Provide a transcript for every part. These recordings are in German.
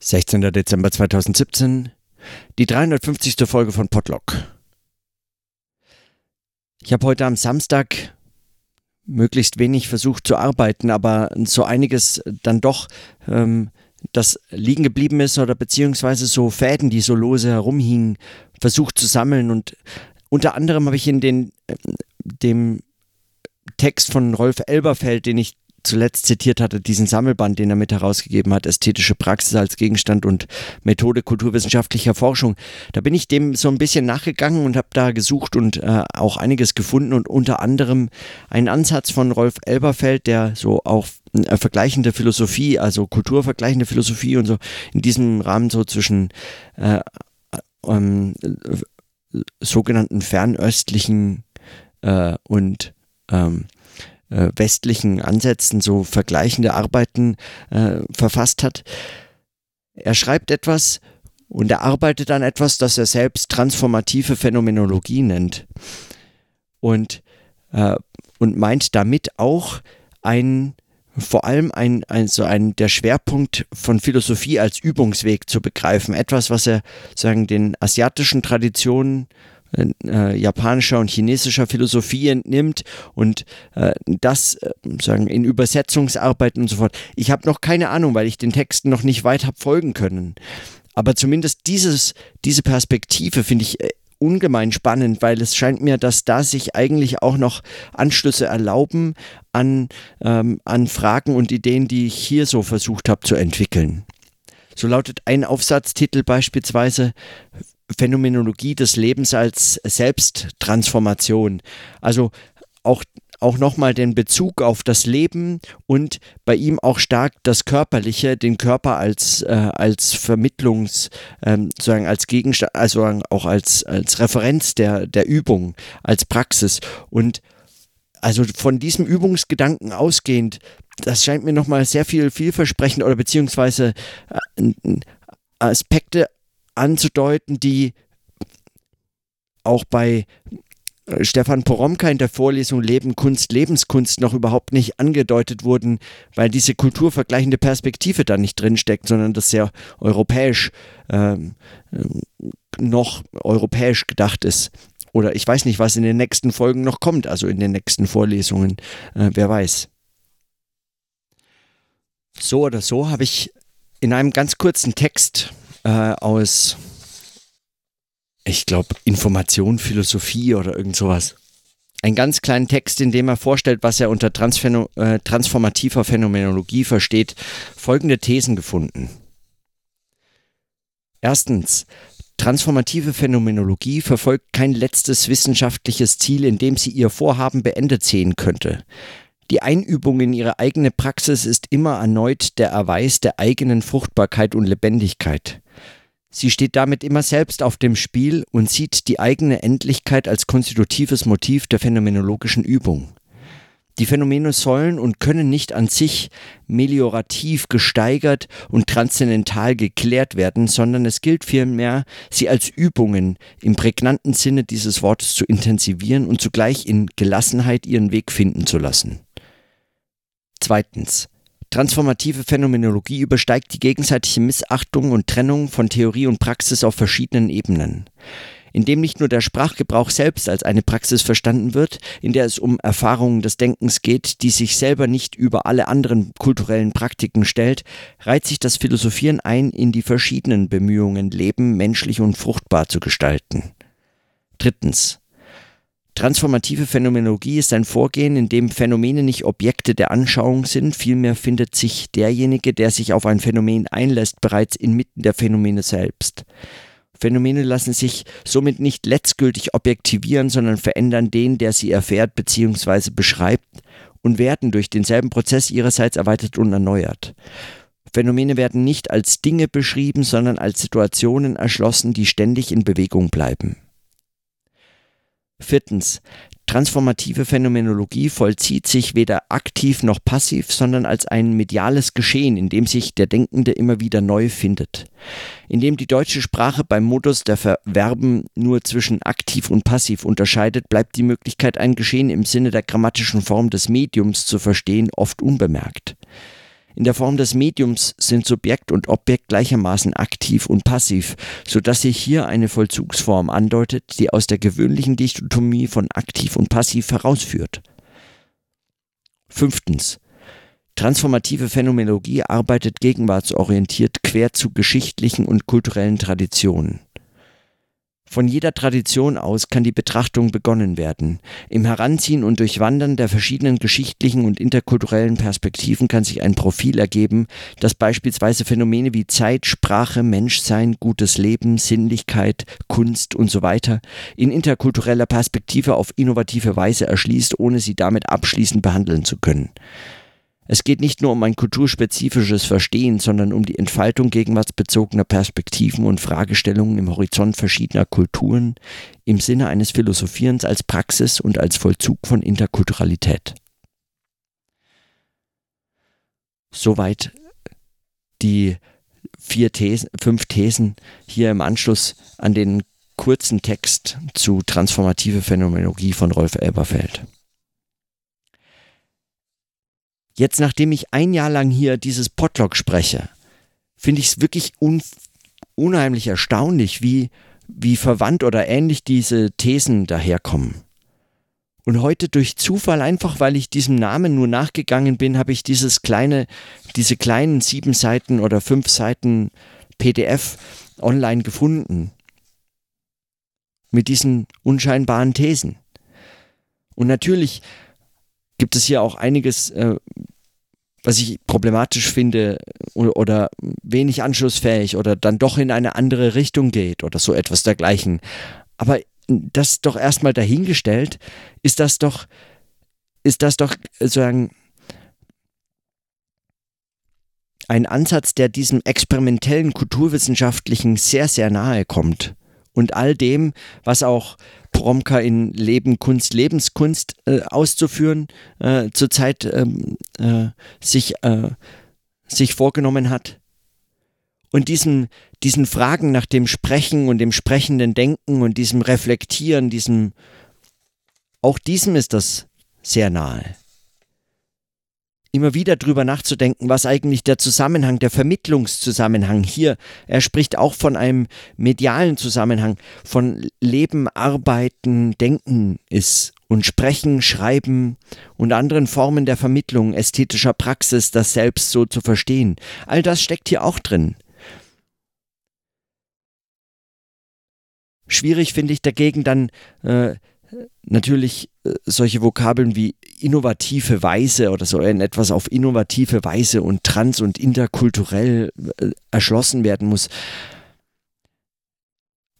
16. Dezember 2017, die 350. Folge von Podlock. Ich habe heute am Samstag möglichst wenig versucht zu arbeiten, aber so einiges dann doch, ähm, das liegen geblieben ist oder beziehungsweise so Fäden, die so lose herumhingen, versucht zu sammeln und unter anderem habe ich in den, äh, dem Text von Rolf Elberfeld, den ich zuletzt zitiert hatte, diesen Sammelband, den er mit herausgegeben hat, Ästhetische Praxis als Gegenstand und Methode kulturwissenschaftlicher Forschung. Da bin ich dem so ein bisschen nachgegangen und habe da gesucht und äh, auch einiges gefunden und unter anderem einen Ansatz von Rolf Elberfeld, der so auch äh, vergleichende Philosophie, also kulturvergleichende Philosophie und so in diesem Rahmen so zwischen äh, ähm, sogenannten fernöstlichen äh, und ähm, äh, westlichen Ansätzen so vergleichende Arbeiten äh, verfasst hat. Er schreibt etwas und er arbeitet an etwas, das er selbst transformative Phänomenologie nennt. Und, äh, und meint damit auch ein vor allem ein, ein, so ein, der Schwerpunkt von Philosophie als Übungsweg zu begreifen. Etwas, was er sagen, den asiatischen Traditionen äh, japanischer und chinesischer Philosophie entnimmt und äh, das äh, sagen in Übersetzungsarbeiten und so fort. Ich habe noch keine Ahnung, weil ich den Texten noch nicht weit habe folgen können. Aber zumindest dieses, diese Perspektive finde ich äh, ungemein spannend, weil es scheint mir, dass da sich eigentlich auch noch Anschlüsse erlauben an, ähm, an Fragen und Ideen, die ich hier so versucht habe zu entwickeln. So lautet ein Aufsatztitel beispielsweise Phänomenologie des Lebens als Selbsttransformation. Also auch auch nochmal den Bezug auf das Leben und bei ihm auch stark das Körperliche, den Körper als, äh, als Vermittlungs, ähm, sozusagen als Gegenstand, also auch als, als Referenz der, der Übung, als Praxis. Und also von diesem Übungsgedanken ausgehend, das scheint mir nochmal sehr viel vielversprechend oder beziehungsweise äh, Aspekte anzudeuten, die auch bei äh, Stefan Poromka in der Vorlesung Leben, Kunst, Lebenskunst noch überhaupt nicht angedeutet wurden, weil diese kulturvergleichende Perspektive da nicht drinsteckt, sondern das sehr europäisch ähm, äh, noch europäisch gedacht ist. Oder ich weiß nicht, was in den nächsten Folgen noch kommt, also in den nächsten Vorlesungen, äh, wer weiß. So oder so habe ich in einem ganz kurzen Text äh, aus, ich glaube, Information, Philosophie oder irgend sowas. Einen ganz kleinen Text, in dem er vorstellt, was er unter Transphäno äh, transformativer Phänomenologie versteht, folgende Thesen gefunden. Erstens, Transformative Phänomenologie verfolgt kein letztes wissenschaftliches Ziel, in dem sie ihr Vorhaben beendet sehen könnte. Die Einübung in ihre eigene Praxis ist immer erneut der Erweis der eigenen Fruchtbarkeit und Lebendigkeit. Sie steht damit immer selbst auf dem Spiel und sieht die eigene Endlichkeit als konstitutives Motiv der phänomenologischen Übung. Die Phänomene sollen und können nicht an sich meliorativ gesteigert und transzendental geklärt werden, sondern es gilt vielmehr, sie als Übungen im prägnanten Sinne dieses Wortes zu intensivieren und zugleich in Gelassenheit ihren Weg finden zu lassen. Zweitens. Transformative Phänomenologie übersteigt die gegenseitige Missachtung und Trennung von Theorie und Praxis auf verschiedenen Ebenen. Indem nicht nur der Sprachgebrauch selbst als eine Praxis verstanden wird, in der es um Erfahrungen des Denkens geht, die sich selber nicht über alle anderen kulturellen Praktiken stellt, reiht sich das Philosophieren ein in die verschiedenen Bemühungen, Leben menschlich und fruchtbar zu gestalten. Drittens. Transformative Phänomenologie ist ein Vorgehen, in dem Phänomene nicht Objekte der Anschauung sind, vielmehr findet sich derjenige, der sich auf ein Phänomen einlässt, bereits inmitten der Phänomene selbst. Phänomene lassen sich somit nicht letztgültig objektivieren, sondern verändern den, der sie erfährt bzw. beschreibt und werden durch denselben Prozess ihrerseits erweitert und erneuert. Phänomene werden nicht als Dinge beschrieben, sondern als Situationen erschlossen, die ständig in Bewegung bleiben. Viertens. Transformative Phänomenologie vollzieht sich weder aktiv noch passiv, sondern als ein mediales Geschehen, in dem sich der Denkende immer wieder neu findet. Indem die deutsche Sprache beim Modus der Verben nur zwischen aktiv und passiv unterscheidet, bleibt die Möglichkeit, ein Geschehen im Sinne der grammatischen Form des Mediums zu verstehen, oft unbemerkt. In der Form des Mediums sind Subjekt und Objekt gleichermaßen aktiv und passiv, so dass sich hier eine Vollzugsform andeutet, die aus der gewöhnlichen Dichotomie von aktiv und passiv herausführt. Fünftens. Transformative Phänomenologie arbeitet gegenwartsorientiert quer zu geschichtlichen und kulturellen Traditionen. Von jeder Tradition aus kann die Betrachtung begonnen werden. Im Heranziehen und Durchwandern der verschiedenen geschichtlichen und interkulturellen Perspektiven kann sich ein Profil ergeben, das beispielsweise Phänomene wie Zeit, Sprache, Menschsein, gutes Leben, Sinnlichkeit, Kunst und so weiter in interkultureller Perspektive auf innovative Weise erschließt, ohne sie damit abschließend behandeln zu können. Es geht nicht nur um ein kulturspezifisches Verstehen, sondern um die Entfaltung gegenwartsbezogener Perspektiven und Fragestellungen im Horizont verschiedener Kulturen im Sinne eines Philosophierens als Praxis und als Vollzug von Interkulturalität. Soweit die vier Thesen, fünf Thesen hier im Anschluss an den kurzen Text zu transformative Phänomenologie von Rolf Elberfeld. Jetzt, nachdem ich ein Jahr lang hier dieses Potlock spreche, finde ich es wirklich un unheimlich erstaunlich, wie, wie verwandt oder ähnlich diese Thesen daherkommen. Und heute durch Zufall, einfach weil ich diesem Namen nur nachgegangen bin, habe ich dieses kleine, diese kleinen sieben Seiten oder fünf Seiten PDF online gefunden. Mit diesen unscheinbaren Thesen. Und natürlich gibt es hier auch einiges, äh, was ich problematisch finde oder, oder, wenig anschlussfähig oder dann doch in eine andere Richtung geht oder so etwas dergleichen. Aber das doch erstmal dahingestellt, ist das doch, ist das doch sozusagen ein Ansatz, der diesem experimentellen kulturwissenschaftlichen sehr, sehr nahe kommt und all dem, was auch Promka in Leben, Kunst, Lebenskunst äh, auszuführen, äh, zurzeit ähm, äh, sich, äh, sich vorgenommen hat. Und diesen, diesen Fragen nach dem Sprechen und dem sprechenden Denken und diesem Reflektieren, diesem, auch diesem ist das sehr nahe immer wieder drüber nachzudenken, was eigentlich der Zusammenhang, der Vermittlungszusammenhang hier, er spricht auch von einem medialen Zusammenhang, von Leben, Arbeiten, Denken ist und Sprechen, Schreiben und anderen Formen der Vermittlung ästhetischer Praxis, das Selbst so zu verstehen. All das steckt hier auch drin. Schwierig finde ich dagegen dann äh, natürlich äh, solche Vokabeln wie innovative Weise oder so in etwas auf innovative Weise und trans- und interkulturell äh, erschlossen werden muss.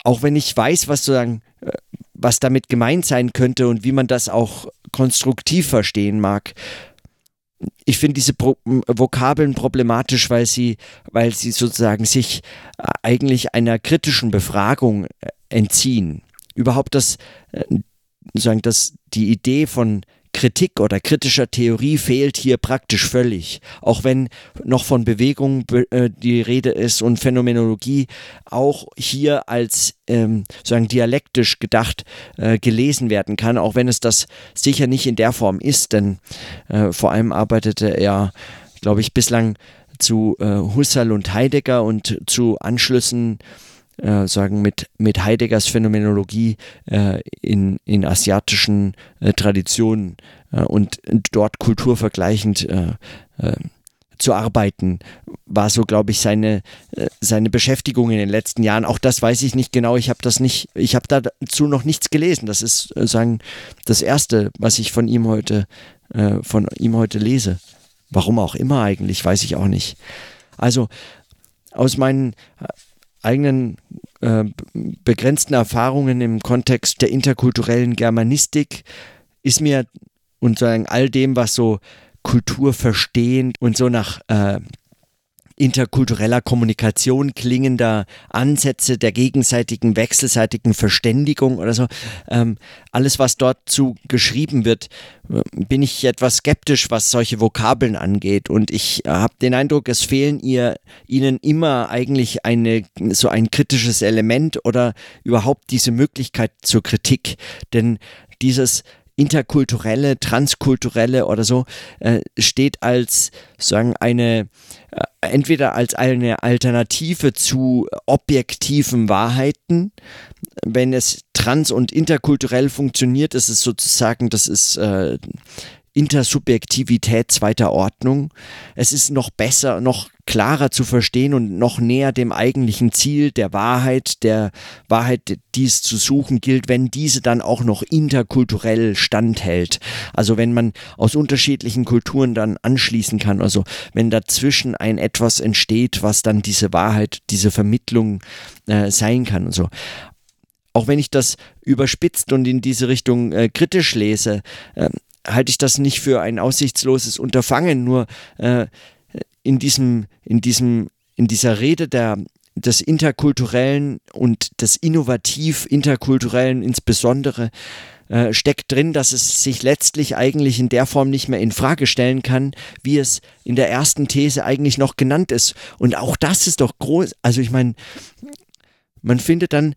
Auch wenn ich weiß, was sozusagen, äh, was damit gemeint sein könnte und wie man das auch konstruktiv verstehen mag. Ich finde diese Pro Vokabeln problematisch, weil sie, weil sie sozusagen sich eigentlich einer kritischen Befragung entziehen. Überhaupt das, sagen, dass die Idee von Kritik oder kritischer Theorie fehlt hier praktisch völlig. Auch wenn noch von Bewegung äh, die Rede ist und Phänomenologie auch hier als ähm, sozusagen dialektisch gedacht äh, gelesen werden kann, auch wenn es das sicher nicht in der Form ist, denn äh, vor allem arbeitete er, glaube ich, bislang zu äh, Husserl und Heidegger und zu Anschlüssen äh, sagen, mit, mit Heideggers Phänomenologie äh, in, in asiatischen äh, Traditionen äh, und dort kulturvergleichend äh, äh, zu arbeiten, war so, glaube ich, seine, seine Beschäftigung in den letzten Jahren. Auch das weiß ich nicht genau. Ich habe das nicht, ich habe dazu noch nichts gelesen. Das ist sagen das erste, was ich von ihm heute, von ihm heute lese. Warum auch immer eigentlich, weiß ich auch nicht. Also aus meinen eigenen äh, begrenzten Erfahrungen im Kontext der interkulturellen Germanistik ist mir und sagen all dem, was so Kultur verstehen und so nach äh, interkultureller Kommunikation klingender Ansätze der gegenseitigen, wechselseitigen Verständigung oder so. Ähm, alles, was dort zu geschrieben wird, äh, bin ich etwas skeptisch, was solche Vokabeln angeht. Und ich habe den Eindruck, es fehlen ihr, ihnen immer eigentlich eine, so ein kritisches Element oder überhaupt diese Möglichkeit zur Kritik. Denn dieses interkulturelle, transkulturelle oder so, äh, steht als sagen eine äh, entweder als eine Alternative zu objektiven Wahrheiten. Wenn es trans- und interkulturell funktioniert, ist es sozusagen, das ist äh, Intersubjektivität zweiter Ordnung. Es ist noch besser, noch klarer zu verstehen und noch näher dem eigentlichen Ziel der Wahrheit, der Wahrheit, die es zu suchen gilt, wenn diese dann auch noch interkulturell standhält. Also wenn man aus unterschiedlichen Kulturen dann anschließen kann, also wenn dazwischen ein etwas entsteht, was dann diese Wahrheit, diese Vermittlung äh, sein kann und so auch wenn ich das überspitzt und in diese Richtung äh, kritisch lese, äh, halte ich das nicht für ein aussichtsloses Unterfangen. Nur äh, in diesem, in diesem, in dieser Rede der des interkulturellen und des innovativ interkulturellen insbesondere äh, steckt drin, dass es sich letztlich eigentlich in der Form nicht mehr in Frage stellen kann, wie es in der ersten These eigentlich noch genannt ist. Und auch das ist doch groß. Also ich meine, man findet dann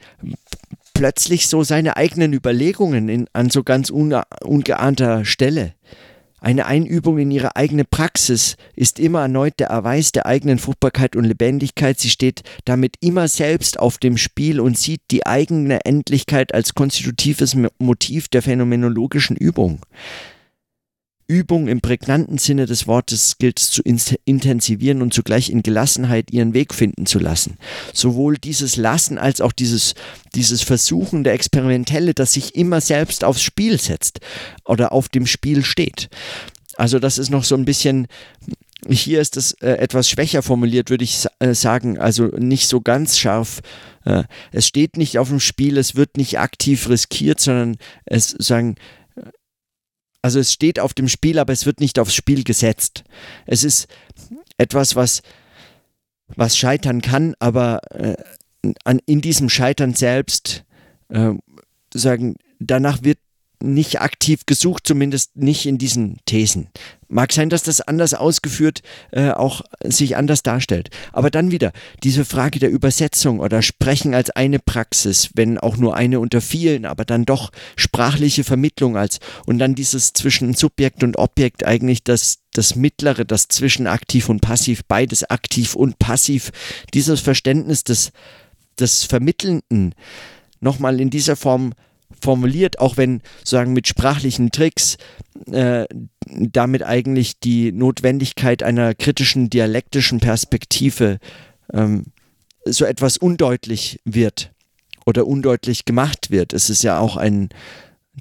plötzlich so seine eigenen Überlegungen in, an so ganz ungeahnter Stelle. Eine Einübung in ihre eigene Praxis ist immer erneut der Erweis der eigenen Fruchtbarkeit und Lebendigkeit. Sie steht damit immer selbst auf dem Spiel und sieht die eigene Endlichkeit als konstitutives Motiv der phänomenologischen Übung. Übung im prägnanten Sinne des Wortes gilt es zu intensivieren und zugleich in Gelassenheit ihren Weg finden zu lassen. Sowohl dieses Lassen als auch dieses, dieses Versuchen der Experimentelle, das sich immer selbst aufs Spiel setzt oder auf dem Spiel steht. Also das ist noch so ein bisschen, hier ist es äh, etwas schwächer formuliert, würde ich äh, sagen, also nicht so ganz scharf. Äh, es steht nicht auf dem Spiel, es wird nicht aktiv riskiert, sondern es sagen, also es steht auf dem Spiel, aber es wird nicht aufs Spiel gesetzt. Es ist etwas, was, was scheitern kann, aber äh, an, in diesem Scheitern selbst äh, sagen, danach wird nicht aktiv gesucht, zumindest nicht in diesen Thesen. Mag sein, dass das anders ausgeführt äh, auch sich anders darstellt. Aber dann wieder diese Frage der Übersetzung oder Sprechen als eine Praxis, wenn auch nur eine unter vielen, aber dann doch sprachliche Vermittlung als und dann dieses zwischen Subjekt und Objekt eigentlich das das mittlere, das zwischen aktiv und passiv, beides aktiv und passiv, dieses Verständnis des des Vermittelnden nochmal in dieser Form formuliert, auch wenn sagen mit sprachlichen Tricks äh, damit eigentlich die Notwendigkeit einer kritischen dialektischen Perspektive ähm, so etwas undeutlich wird oder undeutlich gemacht wird. Es ist ja auch ein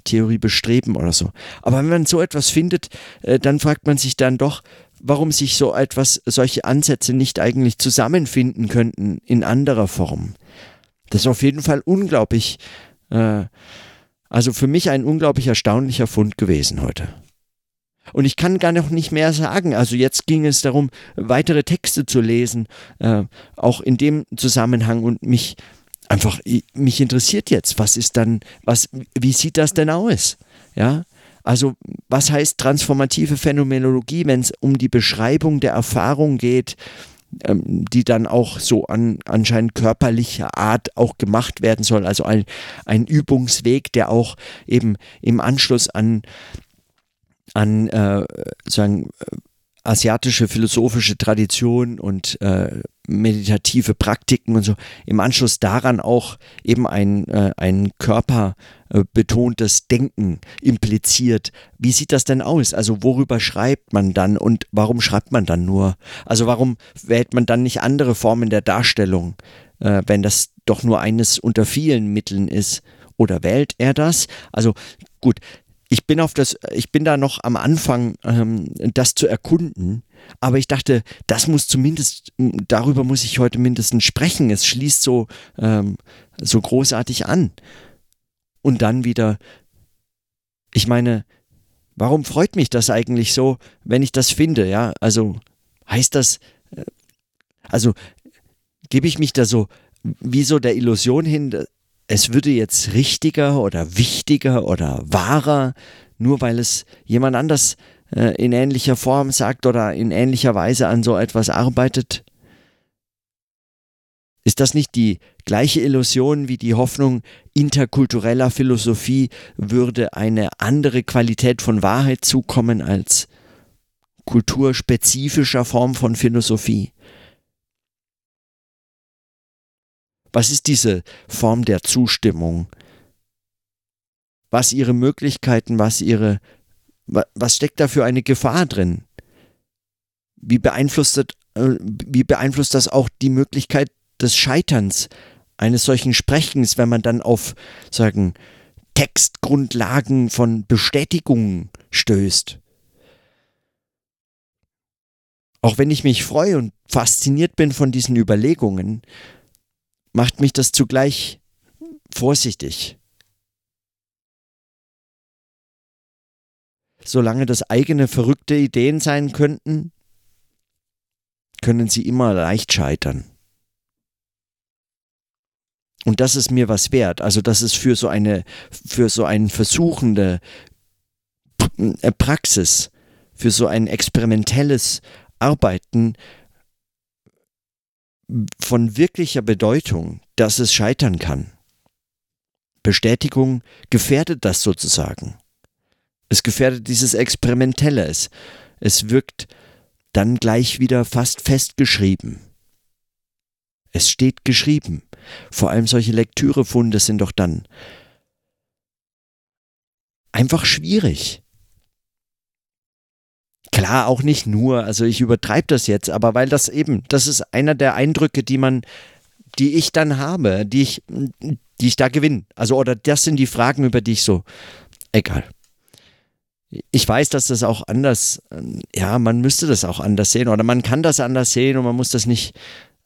Theoriebestreben oder so. Aber wenn man so etwas findet, äh, dann fragt man sich dann doch, warum sich so etwas, solche Ansätze nicht eigentlich zusammenfinden könnten in anderer Form. Das ist auf jeden Fall unglaublich äh, also für mich ein unglaublich erstaunlicher Fund gewesen heute. Und ich kann gar noch nicht mehr sagen. Also jetzt ging es darum, weitere Texte zu lesen, äh, auch in dem Zusammenhang und mich einfach, mich interessiert jetzt, was ist dann, was, wie sieht das denn aus? Ja, also was heißt transformative Phänomenologie, wenn es um die Beschreibung der Erfahrung geht, ähm, die dann auch so an anscheinend körperlicher Art auch gemacht werden soll. Also ein, ein Übungsweg, der auch eben im Anschluss an, an äh, sagen, äh, asiatische philosophische Tradition und äh, meditative Praktiken und so im Anschluss daran auch eben ein, äh, ein körperbetontes äh, Denken impliziert. Wie sieht das denn aus? Also worüber schreibt man dann und warum schreibt man dann nur? Also warum wählt man dann nicht andere Formen der Darstellung, äh, wenn das doch nur eines unter vielen Mitteln ist? Oder wählt er das? Also gut, ich bin auf das, ich bin da noch am Anfang, ähm, das zu erkunden. Aber ich dachte, das muss zumindest, darüber muss ich heute mindestens sprechen. Es schließt so, ähm, so großartig an. Und dann wieder, ich meine, warum freut mich das eigentlich so, wenn ich das finde? Ja, also heißt das, äh, also gebe ich mich da so wie so der Illusion hin, es würde jetzt richtiger oder wichtiger oder wahrer, nur weil es jemand anders äh, in ähnlicher Form sagt oder in ähnlicher Weise an so etwas arbeitet? Ist das nicht die gleiche Illusion wie die Hoffnung, interkultureller Philosophie würde eine andere Qualität von Wahrheit zukommen als kulturspezifischer Form von Philosophie? Was ist diese Form der Zustimmung? Was ihre Möglichkeiten, was ihre, was steckt da für eine Gefahr drin? Wie beeinflusst, das, äh, wie beeinflusst das auch die Möglichkeit des Scheiterns eines solchen Sprechens, wenn man dann auf, sagen, Textgrundlagen von Bestätigungen stößt? Auch wenn ich mich freue und fasziniert bin von diesen Überlegungen, macht mich das zugleich vorsichtig. Solange das eigene verrückte Ideen sein könnten, können sie immer leicht scheitern. Und das ist mir was wert. Also das ist für so eine, für so eine versuchende äh, Praxis, für so ein experimentelles Arbeiten von wirklicher Bedeutung, dass es scheitern kann. Bestätigung gefährdet das sozusagen. Es gefährdet dieses Experimentelle. Es, es wirkt dann gleich wieder fast festgeschrieben. Es steht geschrieben. Vor allem solche Lektürefunde sind doch dann einfach schwierig. Klar, auch nicht nur, also ich übertreibe das jetzt, aber weil das eben, das ist einer der Eindrücke, die man, die ich dann habe, die ich, die ich da gewinne. Also, oder das sind die Fragen, über die ich so, egal. Ich weiß, dass das auch anders, ja, man müsste das auch anders sehen oder man kann das anders sehen und man muss das nicht,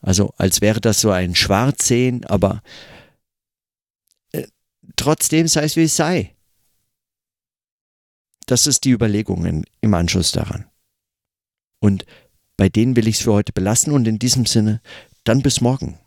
also als wäre das so ein Schwarz sehen, aber äh, trotzdem sei es wie es sei. Das ist die Überlegung im Anschluss daran. Und bei denen will ich es für heute belassen und in diesem Sinne, dann bis morgen.